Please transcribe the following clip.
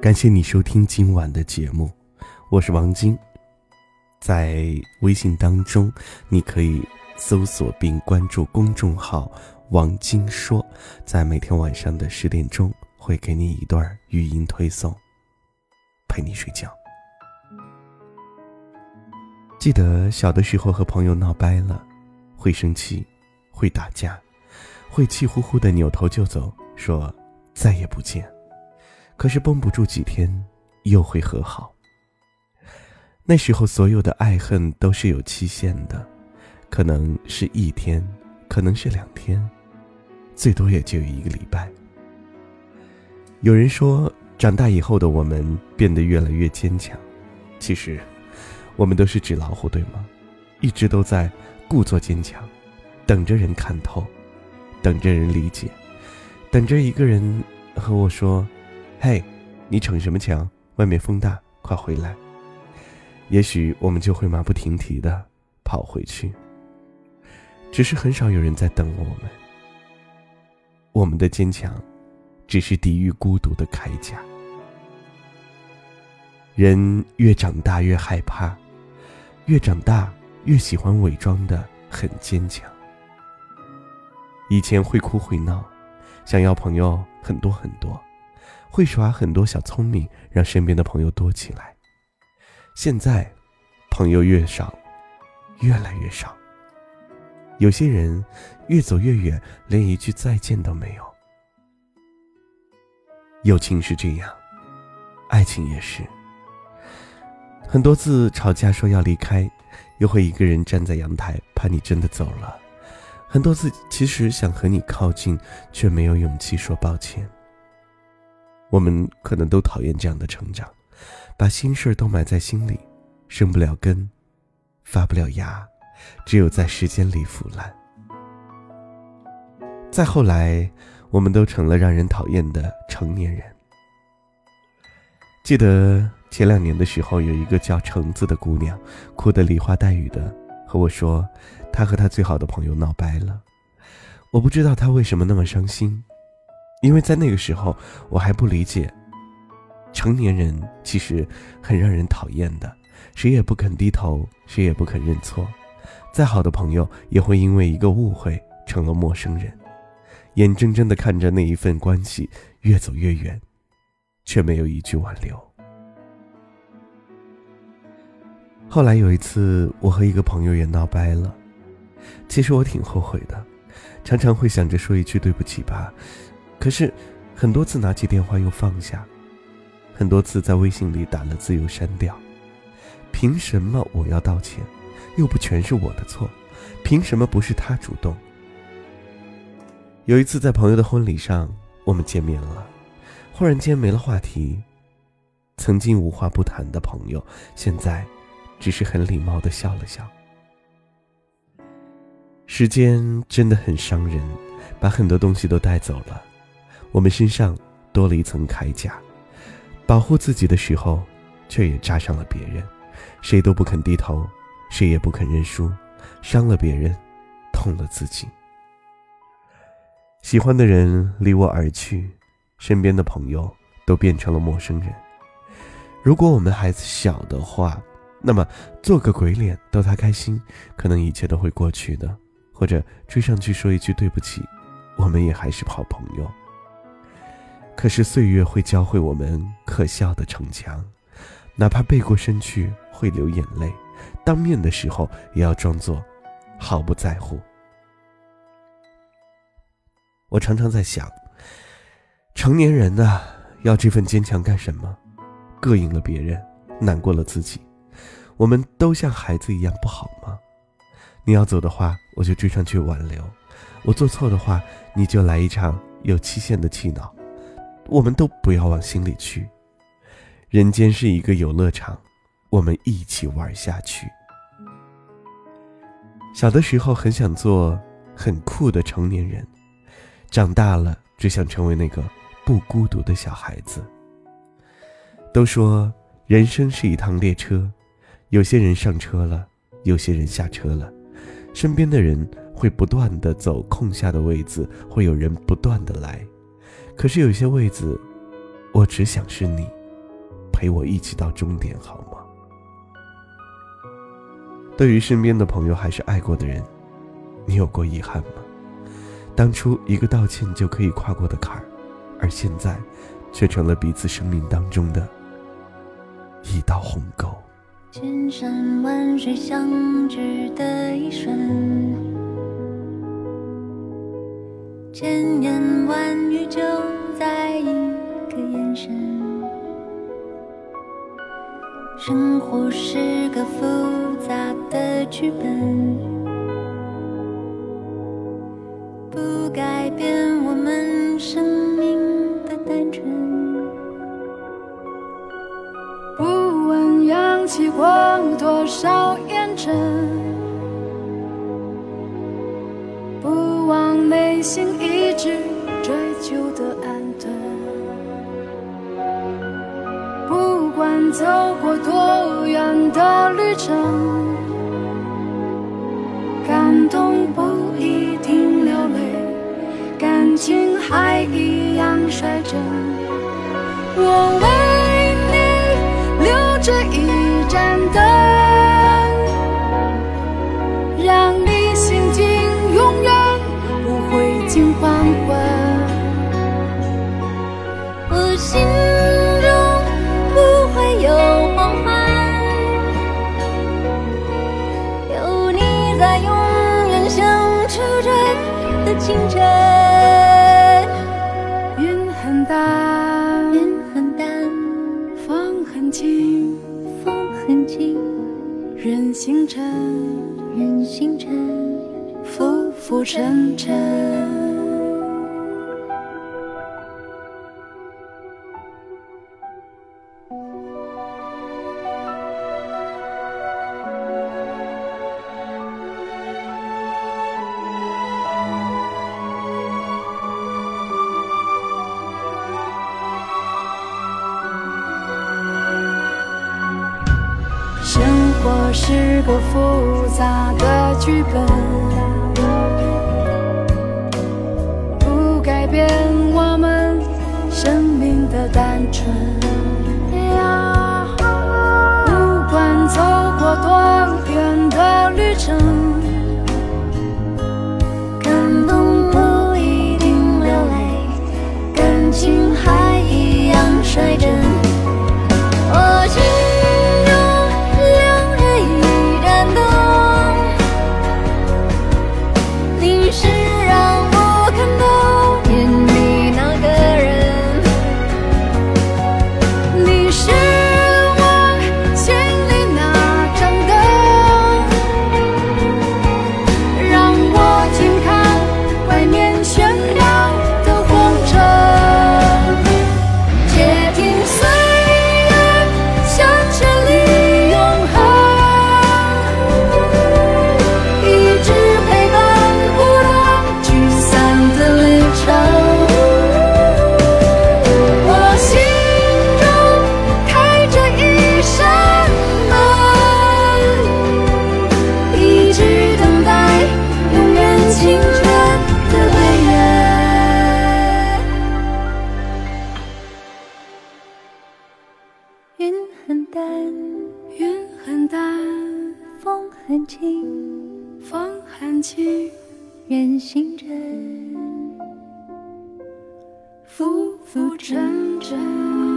感谢你收听今晚的节目，我是王晶。在微信当中，你可以搜索并关注公众号“王晶说”，在每天晚上的十点钟会给你一段语音推送，陪你睡觉。记得小的时候和朋友闹掰了，会生气，会打架，会气呼呼的扭头就走，说再也不见。可是绷不住几天，又会和好。那时候所有的爱恨都是有期限的，可能是一天，可能是两天，最多也就一个礼拜。有人说，长大以后的我们变得越来越坚强，其实，我们都是纸老虎，对吗？一直都在故作坚强，等着人看透，等着人理解，等着一个人和我说。嘿，你逞什么强？外面风大，快回来。也许我们就会马不停蹄的跑回去。只是很少有人在等我们。我们的坚强，只是抵御孤独的铠甲。人越长大越害怕，越长大越喜欢伪装的很坚强。以前会哭会闹，想要朋友很多很多。会耍很多小聪明，让身边的朋友多起来。现在，朋友越少，越来越少。有些人越走越远，连一句再见都没有。友情是这样，爱情也是。很多次吵架说要离开，又会一个人站在阳台，怕你真的走了。很多次其实想和你靠近，却没有勇气说抱歉。我们可能都讨厌这样的成长，把心事都埋在心里，生不了根，发不了芽，只有在时间里腐烂。再后来，我们都成了让人讨厌的成年人。记得前两年的时候，有一个叫橙子的姑娘，哭得梨花带雨的和我说，他和他最好的朋友闹掰了。我不知道他为什么那么伤心。因为在那个时候，我还不理解，成年人其实很让人讨厌的，谁也不肯低头，谁也不肯认错，再好的朋友也会因为一个误会成了陌生人，眼睁睁的看着那一份关系越走越远，却没有一句挽留。后来有一次，我和一个朋友也闹掰了，其实我挺后悔的，常常会想着说一句对不起吧。可是，很多次拿起电话又放下，很多次在微信里打了字又删掉。凭什么我要道歉？又不全是我的错，凭什么不是他主动？有一次在朋友的婚礼上，我们见面了，忽然间没了话题。曾经无话不谈的朋友，现在只是很礼貌的笑了笑。时间真的很伤人，把很多东西都带走了。我们身上多了一层铠甲，保护自己的时候，却也扎上了别人。谁都不肯低头，谁也不肯认输，伤了别人，痛了自己。喜欢的人离我而去，身边的朋友都变成了陌生人。如果我们还小的话，那么做个鬼脸逗他开心，可能一切都会过去的。或者追上去说一句对不起，我们也还是好朋友。可是岁月会教会我们可笑的逞强，哪怕背过身去会流眼泪，当面的时候也要装作毫不在乎。我常常在想，成年人呐，要这份坚强干什么？膈应了别人，难过了自己，我们都像孩子一样不好吗？你要走的话，我就追上去挽留；我做错的话，你就来一场有期限的气恼。我们都不要往心里去，人间是一个游乐场，我们一起玩下去。小的时候很想做很酷的成年人，长大了只想成为那个不孤独的小孩子。都说人生是一趟列车，有些人上车了，有些人下车了，身边的人会不断的走空下的位子，会有人不断的来。可是有些位子，我只想是你，陪我一起到终点，好吗？对于身边的朋友还是爱过的人，你有过遗憾吗？当初一个道歉就可以跨过的坎儿，而现在，却成了彼此生命当中的一道鸿沟。千山万水相聚的一瞬。千言万语就在一个眼神。生活是个复杂的剧本，不改变我们生多少验证。内心一直追求的安顿，不管走过多远的旅程，感动不一定流泪，感情还一样率真。我为星辰，任星辰，浮浮沉沉。是个复杂的剧本，不改变我们生命的单纯。不管走过多远的旅程。浮沉沉。